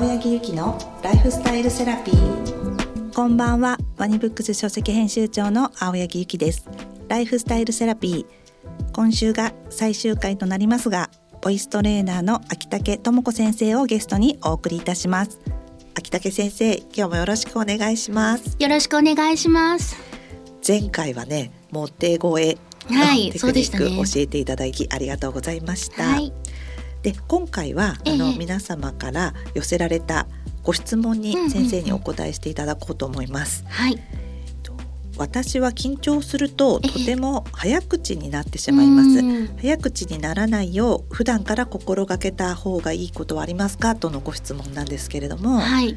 青柳ゆきのライフスタイルセラピー。こんばんは。ワニブックス書籍編集長の青柳ゆきです。ライフスタイルセラピー。今週が最終回となりますがボイストレーナーの秋竹智子先生をゲストにお送りいたします。秋竹先生今日もよろしくお願いします。よろしくお願いします。前回はねモテ声はいテクニック教えていただきありがとうございました。はい、で今回はあの、皆様から寄せられたご質問に先生にお答えしていただこうと思います。はい、私は緊張するととても早口になってしまいます。早口にならないよう普段から心がけた方がいいことはありますか？とのご質問なんですけれども。はい。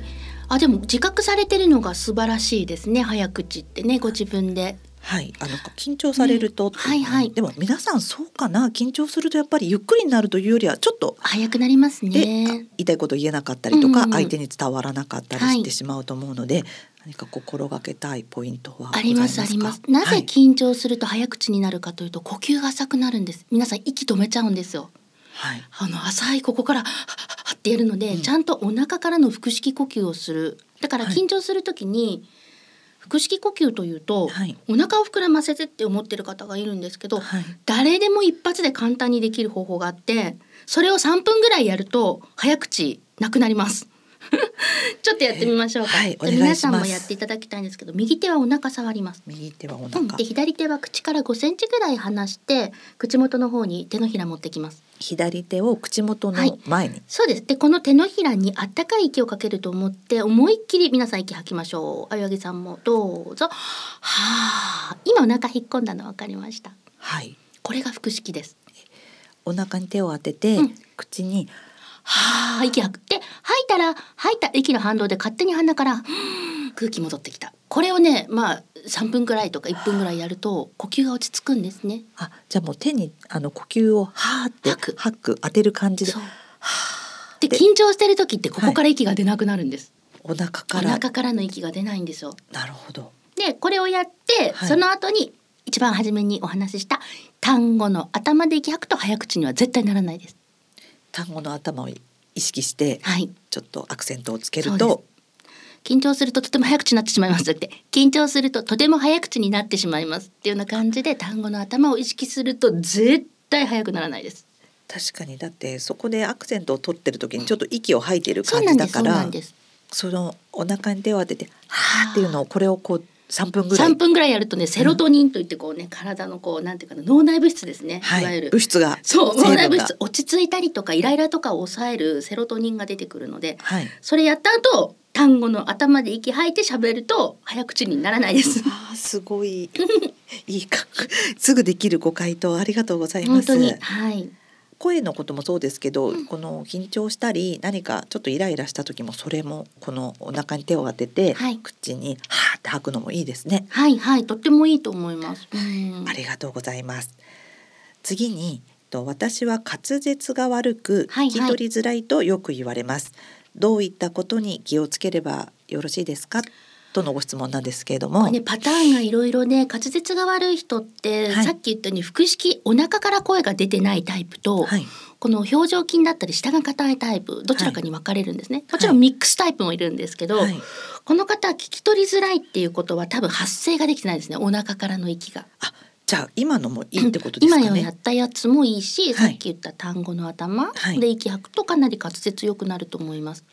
あでも自覚されてるのが素晴らしいですね早口ってねご自分で。はい、あの緊張されると、うん、はいはい。でも皆さんそうかな、緊張するとやっぱりゆっくりになるというよりはちょっと早くなりますね。言いたいこと言えなかったりとか、うんうん、相手に伝わらなかったりしてしまうと思うので、はい、何か心がけたいポイントはありますあります。なぜ緊張すると早口になるかというと、呼吸が浅くなるんです。皆さん息止めちゃうんですよ。はい、あの浅いここからはってやるので、うん、ちゃんとお腹からの腹式呼吸をする。だから緊張するときに、はい腹式呼吸というと、はい、お腹を膨らませてって思ってる方がいるんですけど、はい、誰でも一発で簡単にできる方法があってそれを3分ぐらいやると早口なくなります。ちょっとやってみましょうか。はい、皆さんもやっていただきたいんですけど、右手はお腹触ります。右手はお腹。うん、で左手は口から5センチぐらい離して口元の方に手のひら持ってきます。左手を口元の前に、はい、そうです。でこの手のひらにあったかい息をかけると思って思いっきり皆さん息吐きましょう。青柳さんもどうぞ。はあ。今お腹引っ込んだの分かりました。はい。これが腹式です。お腹に手を当てて、うん、口にはあ息吐くで吐いたら吐いた息の反動で勝手に鼻から 空気戻ってきたこれをねまあ3分ぐらいとか1分ぐらいやると呼吸が落ち着くんですね。あじゃあもう手にあの呼吸をはーって吐く吐く当てる感じで。で緊張してる時ってここから息が出なくなるんです。はい、お腹からお腹からの息が出ないんですよ。なるほど。でこれをやって、はい、その後に一番初めにお話しした単語の頭で息吐くと早口には絶対ならないです。単語の頭を意識して、はい、ちょっとアクセントをつけると緊張するととても早口になってしまいます。って緊張するととても早口になってしまいますっていうような感じで単語の頭を意識すると絶対早くならないです。確かに。だってそこでアクセントを取ってる時にちょっと息を吐いてる感じだからそのお腹に手を当ててはーっていうのをこれをこう3分ぐらい。3分ぐらいやるとねセロトニンといってこうね、うん、体のこうなんていうかな脳内物質ですね、はい、いわゆる。物質がそう脳内物質落ち着いたりとかイライラとかを抑えるセロトニンが出てくるので、はい、それやった後単語の頭で息吐いて喋ると早口にならないです。あすごい。いいかすぐできるご回答ありがとうございます。はい。声のこともそうですけど、うん、この緊張したり何かちょっとイライラした時もそれもこのお腹に手を当てて、はい、口にはーって吐くのもいいですね。はいはいとってもいいと思います。ありがとうございます。次にと私は滑舌が悪く聞き取りづらいとよく言われます。はいはいどういったことに気をつければよろしいですか？とのご質問なんですけれども、ね、パターンがいろいろね滑舌が悪い人って、はい、さっき言ったように腹式お腹から声が出てないタイプと、はい、この表情筋だったり下が硬いタイプどちらかに分かれるんですね、はい、もちろんミックスタイプもいるんですけど、この方は聞き取りづらいっていうことは多分発声ができてないですね。お腹からの息が。あじゃあ今のもいいってことですかね。今やったやつもいいし、さっき言った単語の頭で息吐くとかなり滑舌良くなると思います。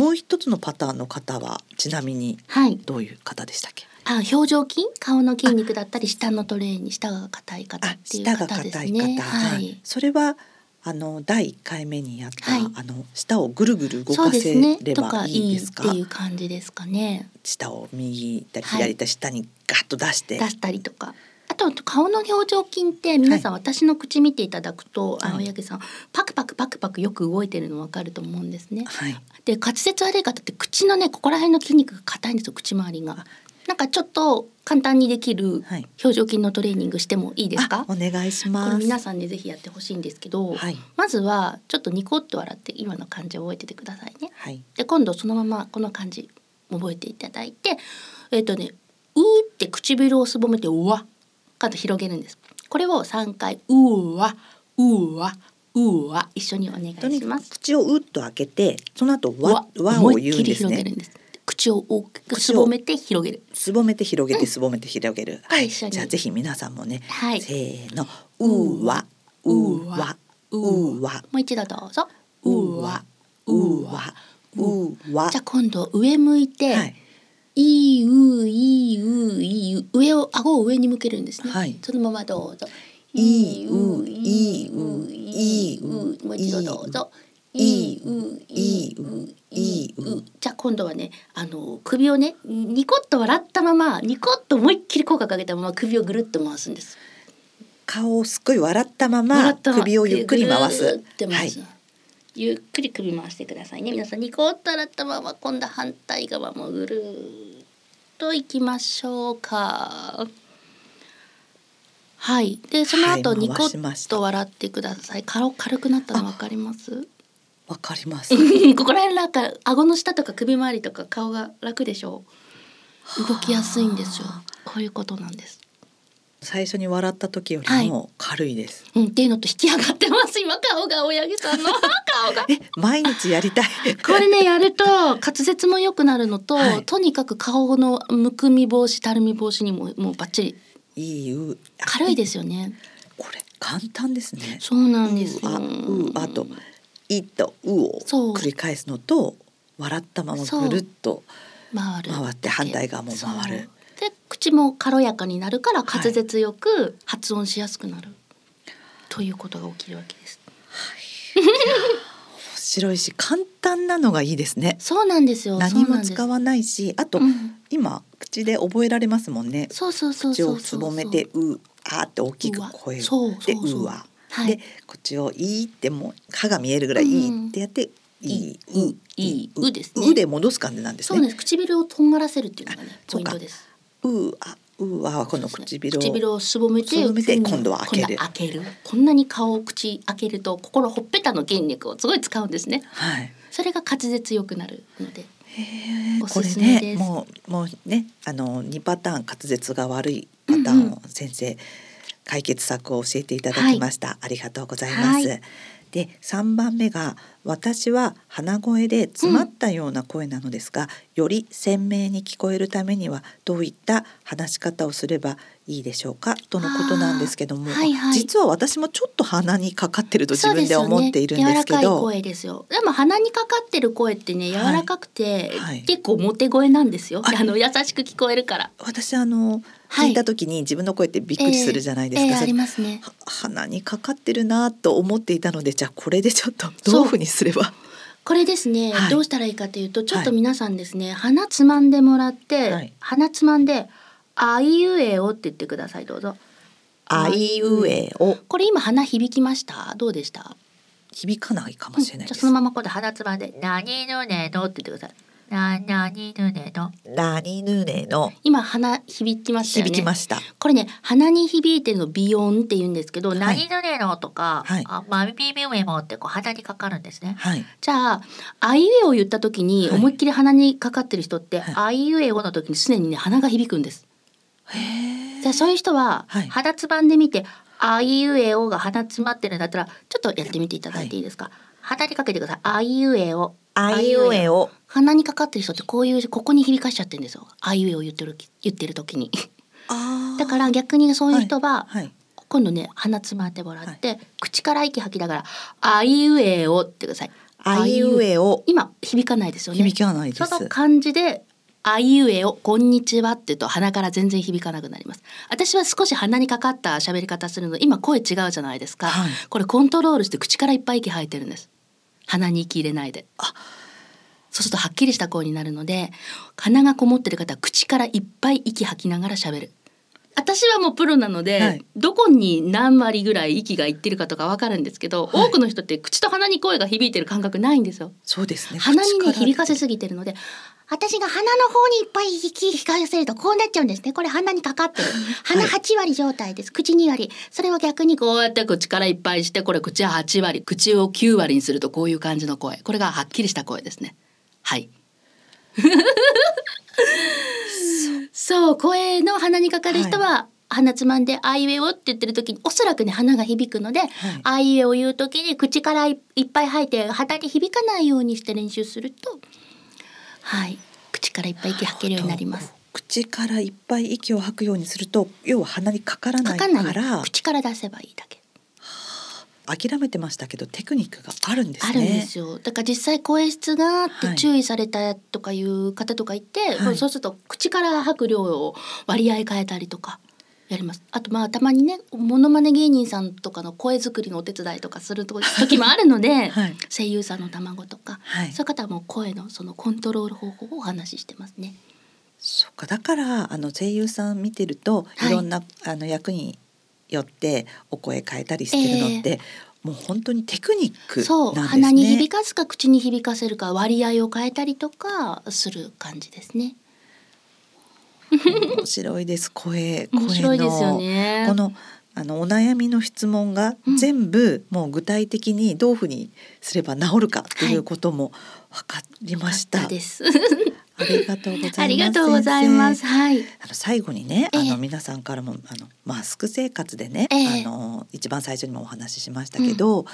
もう一つのパターンの方はちなみにどういう方でしたっけ？はい、あ表情筋？顔の筋肉だったり下のトレーに下が硬い方っていう方ですね。はい、それはあの第一回目にやった、はい、あの舌をぐるぐる動かせればいいですか？いいっていう感じですかね。舌を右行ったり左下にガッと出して、出したりとか。あと顔の表情筋って皆さん、私の口見ていただくと、はい、青柳さんパクパクパクパクよく動いてるの分かると思うんですね。はい、で滑舌悪い方って口のねここら辺の筋肉が硬いんですよ口周りが。なんかちょっと簡単にできる表情筋のトレーニングしてもいいですか？お願いします。皆さんねぜひやってほしいんですけど、はい、まずはちょっとニコッと笑って今の感じを覚えててくださいね。はい、で今度そのままこの感じ覚えていただいて、えっ、ー、とねうーって唇をすぼめてうわ。かと広げるんです。これを3回うーわうーわうわ一緒にお願いします。口をうっと開けてその後わわを言うんですね。口を大きくすぼめて広げる。すぼめて広げてすぼめて広げる、はい、じゃあぜひ皆さんもね、はい、せーの。うわうわうわ。もう一度どうぞ。うわうわうわ。じゃあ今度上向いて、はい、いういういう上を顎を上に向けるんですね、はい、そのままどうぞいいういういうもう一度どうぞいいういういいうじゃあ今度はねあの首をねニコッと笑ったままニコッと思いっきり口角かけたまま首をぐるっと回すんです顔をすっごい笑ったまま首をゆっくり回す。はい、ゆっくり首回してくださいね。皆さんニコッと笑ったまま今度反対側もぐるっといきましょうか。はい。でその後、ニコッと笑ってください。顔軽くなったのわかります？わかります。ここら辺なんか顎の下とか首周りとか顔が楽でしょ？う。動きやすいんですよ。こういうことなんです。最初に笑った時よりも軽いです。はい、うん、っていうのと引き上がってます今顔が親木さんの 顔が。え毎日やりたい。これねやると滑舌も良くなるのと、はい、とにかく顔のむくみ防止たるみ防止にももうバッチリ。いいう軽いですよね。これ簡単ですね。そうなんですあうあといとうを繰り返すのと笑ったままぐるっと回って反対側も回る。で口も軽やかになるから滑舌よく発音しやすくなる、はい、ということが起きるわけです。はい、面白いし簡単なのがいいですね。そうなんですよ。何も使わないし、あと、うん、今口で覚えられますもんね。そうそうそう口をつぼめてうあって大きく声をでうわ。はい、で口をいいっても歯が見えるぐらいいいってやって、うんいいういいうですね。うで戻す感じなんですね。そうです。唇をとんがらせるっていうのがねポイントです。うあうあこの唇を唇をすぼめて今度は開ける開けるこんなに顔を口開けると心ほっぺたの筋肉をすごい使うんですね。はい。それが滑舌良くなるので。これねもうもうねあの二パターン滑舌が悪いパターンを先生、うんうん、解決策を教えていただきました、はい、ありがとうございます。はいで3番目が私は鼻声で詰まったような声なのですが、うん、より鮮明に聞こえるためにはどういった話し方をすればいいでしょうかとのことなんですけども、はいはい、実は私もちょっと鼻にかかってると自分で思っているんですけど、ね、声ですよ。でも鼻にかかってる声ってね柔らかくて、はい。はい、結構モテ声なんですよ。あの優しく聞こえるから。私あの聞いた時に自分の声ってびっくりするじゃないですか。えーえー、ありますね。鼻にかかってるなと思っていたので、じゃあこれでちょっとどういうふうにすれば？これですね、はい、どうしたらいいかというとちょっと皆さんですね、はい、鼻つまんでもらって、はい、鼻つまんで「あいうえお」って言ってくださいどうぞ。あいうえお。これ今鼻響きました？どうでした？響かないかもしれない、うん、じゃそのままこう鼻つまんで「何ぬねの」って言ってください。ななにぬねの。なにぬねの。今鼻響きましたよね。響きました。これね鼻に響いてるのビヨンって言うんですけど、なにぬねのとか、はい、あまあビビウェモってこう鼻にかかるんですね。はい、じゃああいうえを言った時に思いっきり鼻にかかってる人って、はい、あいうえおの時にすでにね鼻が響くんです。じゃあそういう人は、鼻つばんでみてあいうえおが鼻詰まってるんだったらちょっとやってみていただいていいですか？鼻にかけてください。あいうえお。あいうえを鼻にかかってる人ってこういうここに響かしちゃってるんですよ。あいうえを言ってる言ってる時に。だから逆にそういう人は、はいはい、今度ね鼻詰まってもらって、はい、口から息吐きながらあいうえをってください。あいうえを今響かないですよね。響かないです。その感じであいうえをこんにちはって言うと鼻から全然響かなくなります私は少し鼻にかかった喋り方するの今声違うじゃないですか、はい、これコントロールして口からいっぱい息吐いてるんです鼻に息入れないで。あそうするとはっきりした声になるので鼻がこもってる方は口からいっぱい息吐きながら喋る。私はもうプロなので、はい、どこに何割ぐらい息がいってるかとかわかるんですけど、はい、多くの人って口と鼻に声が響いてる感覚ないんですよ。そうですね。鼻にね響かせすぎてるので、私が鼻の方にいっぱい息引かせるとこうなっちゃうんですね。これ鼻にかかってる。鼻8割状態です。口2割。それを逆にこうやって口からいっぱいして、これ口は8割、口を9割にするとこういう感じの声。これがはっきりした声ですね。はい。そう、声の鼻にかかる人は、鼻つまんで「あいうえお」って言ってる時におそらくね鼻が響くので「はい、あいうえを言う時に口からいっぱい吐いて鼻に響かないようにして練習するとはい。口からいっぱい息吐けるようになります。口からいっぱい息を吐くようにすると要は鼻にかからないから口から出せばいいだけ。諦めてましたけどテクニックがあるんです、ね、あるんですよ。だから実際声質があって注意されたとかいう方とかいて、はい、そうすると口から吐く量を割合変えたりとかやります。あとまあたまにねモノマネ芸人さんとかの声作りのお手伝いとかする時もあるので、はい、声優さんの卵とか、はい、そういう方はもう声のそのコントロール方法をお話ししてますね。そっか。だからあの声優さん見てるとい。ろんな、はい、あの役によってお声変えたりしてるのって、えーもう本当にテクニック、ね、そう。鼻に響かすか口に響かせるか割合を変えたりとかする感じですね。面白いです声面白いですよねこのあのお悩みの質問が全部もう具体的にどういうふうにすれば治るかということも分かりました。はい、ありがとうございます。ありがとうございます。はい。あの最後にね、あの皆さんからもあのマスク生活でね、あの一番最初にもお話ししましたけど、うん、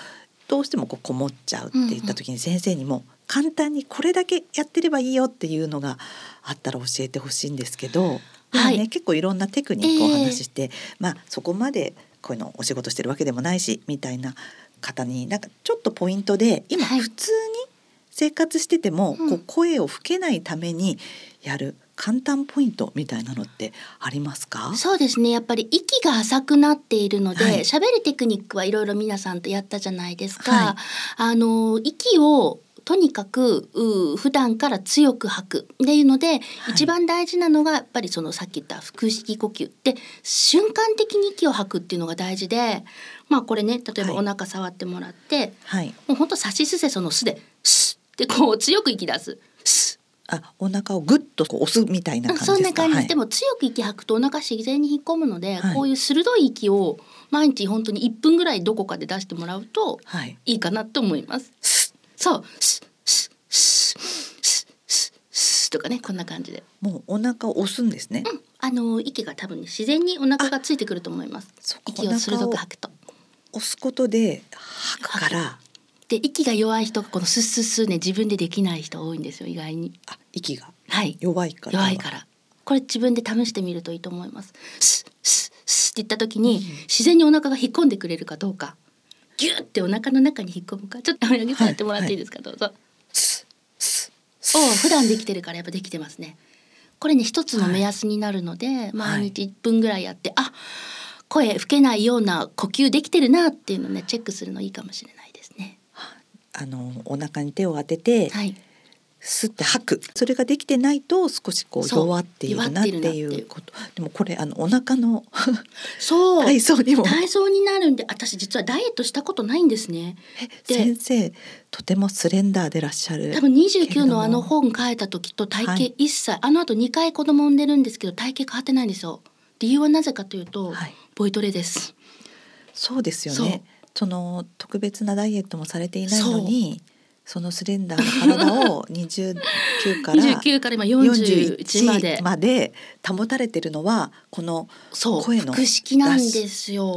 どうしてもこうこもっちゃうって言った時に先生にも簡単にこれだけやってればいいよっていうのがあったら教えてほしいんですけど。はい、ね、結構いろんなテクニックをお話しして、えー、まあそこまでこういうのお仕事してるわけでもないしみたいな方になんかちょっとポイントで今普通に生活してても、こう声を吹けないためにやる簡単ポイントみたいなのってありますか？そうですね。やっぱり息が浅くなっているので喋、はい、るテクニックはいろいろ皆さんとやったじゃないですか、はい、あの息をとにかく普段から強く吐くっていうので、はい、一番大事なのがやっぱりそのさっき言った腹式呼吸で瞬間的に息を吐くっていうのが大事でまあこれね例えばお腹触ってもらって、はい、もうほんとさしすせそのすで「スッ」ってこう強く息出す「スッ」あお腹をぐっとこう押すみたいな感じそんな感じ、はい、でも強く息吐くとお腹自然に引っ込むので、はい、こういう鋭い息を毎日本当に1分ぐらいどこかで出してもらうとい。いかなと思います。そう。とかねこんな感じで。もうお腹を押すんですね、うん、あの息が多分、ね、自然にお腹がついてくると思います。息を鋭く吐くと。押すことで吐くからで息が弱い人このスッスッスッね自分でできない人多いんですよ意外に。あ息が。はい。弱いから。弱いから。これ自分で試してみるといいと思います。スッスッスッって言った時に、うん、自然にお腹が引っ込んでくれるかどうか。ギュってお腹の中に引っ込むか。ちょっと青柳さんやってもらっていいですか、はい、どうぞ。を普段できてるからやっぱできてますね。これね一つの目安になるので、はい、毎日1分ぐらいやって、あ声吹けないような呼吸できてるなっていうのをねチェックするのいいかもしれない。あのお腹に手を当てて、はい、吸って吐く。それができてないと少しこう弱っているなっていうこと。でもこれあのお腹の そう。体操にも。体操になるんで私実はダイエットしたことないんですね。先生とてもスレンダーでらっしゃる。多分29のあの本書いた時と体型一切、はい、あの後2回子供産んでるんですけど体型変わってないんですよ。理由はなぜかというと、はい、ボイトレです。そうですよねその特別なダイエットもされていないのにそのスレンダーな体を 29から29から今41までまで保たれてるのはこの声の腹式なんですよ。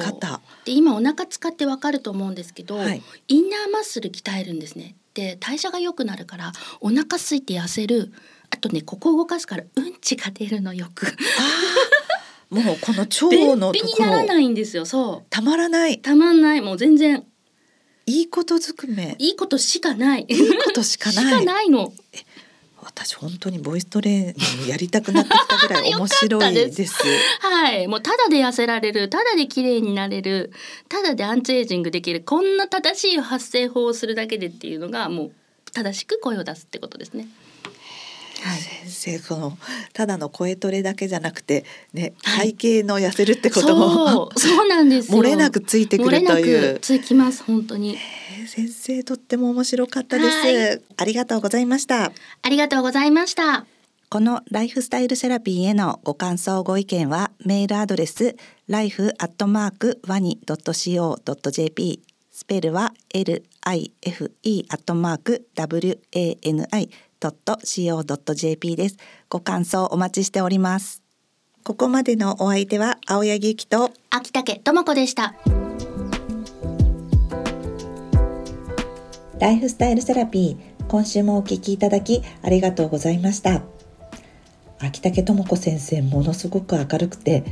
で今お腹使ってわかると思うんですけど、はい、インナーマッスル鍛えるんですね。で代謝が良くなるからお腹空いて痩せるあとねここ動かすからうんちが出るのよく。もうこの腸のところにならないんですよ。そう。たまらない。たまんない。もう全然。いいことずくめ。いいことしかない。いいことしかない。しかないの。私本当にボイストレーニングやりたくなってきたぐらい面白いです。はい。もうただで痩せられる。ただで綺麗になれる。ただでアンチエイジングできる。こんな正しい発声法をするだけでっていうのがもう正しく声を出すってことですねはい、先生このただの声トレだけじゃなくてね、体型の痩せるってこともそう。なんです漏れなくついてくるという。つきます本当に、先生とっても面白かったです、ありがとうございました。ありがとうございました。このライフスタイルセラピーへのご感想ご意見はメールアドレス life アットマークワニドット co ドット jp スペルは l i f e アットマーク w a n i .co.jp です。ご感想お待ちしております。ここまでのお相手は青柳ゆきと秋竹智子でしたライフスタイルセラピー今週もお聞きいただきありがとうございました秋竹智子先生ものすごく明るくて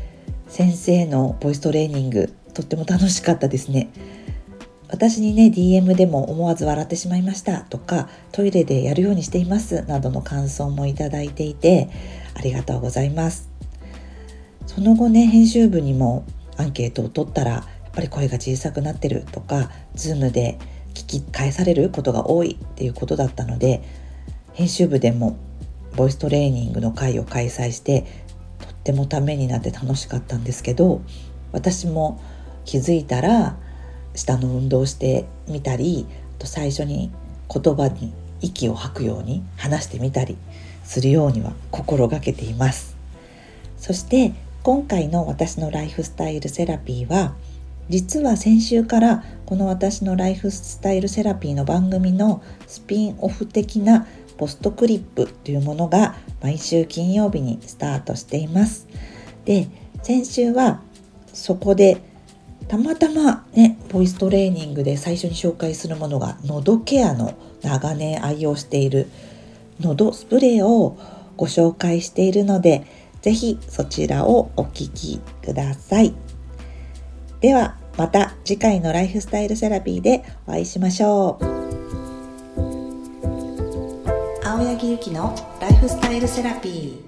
先生のボイストレーニングとっても楽しかったですね私にね DM でも思わず笑ってしまいましたとかトイレでやるようにしていますなどの感想もいただいていてありがとうございます。その後ね編集部にもアンケートを取ったらやっぱり声が小さくなってるとか Zoom で聞き返されることが多いっていうことだったので編集部でもボイストレーニングの会を開催してとってもためになって楽しかったんですけど私も気づいたら下の運動してみたりあと最初に言葉に息を吐くように話してみたりするようには心がけています。そして今回の私のライフスタイルセラピーは実は先週からこの私のライフスタイルセラピーの番組のスピンオフ的なポストクリップというものが毎週金曜日にスタートしています。で先週はそこでたまたまねボイストレーニングで最初に紹介するものが喉ケアの長年愛用している喉スプレーをご紹介しているのでぜひそちらをお聞きください。ではまた次回のライフスタイルセラピーでお会いしましょう。青柳ゆきのライフスタイルセラピー。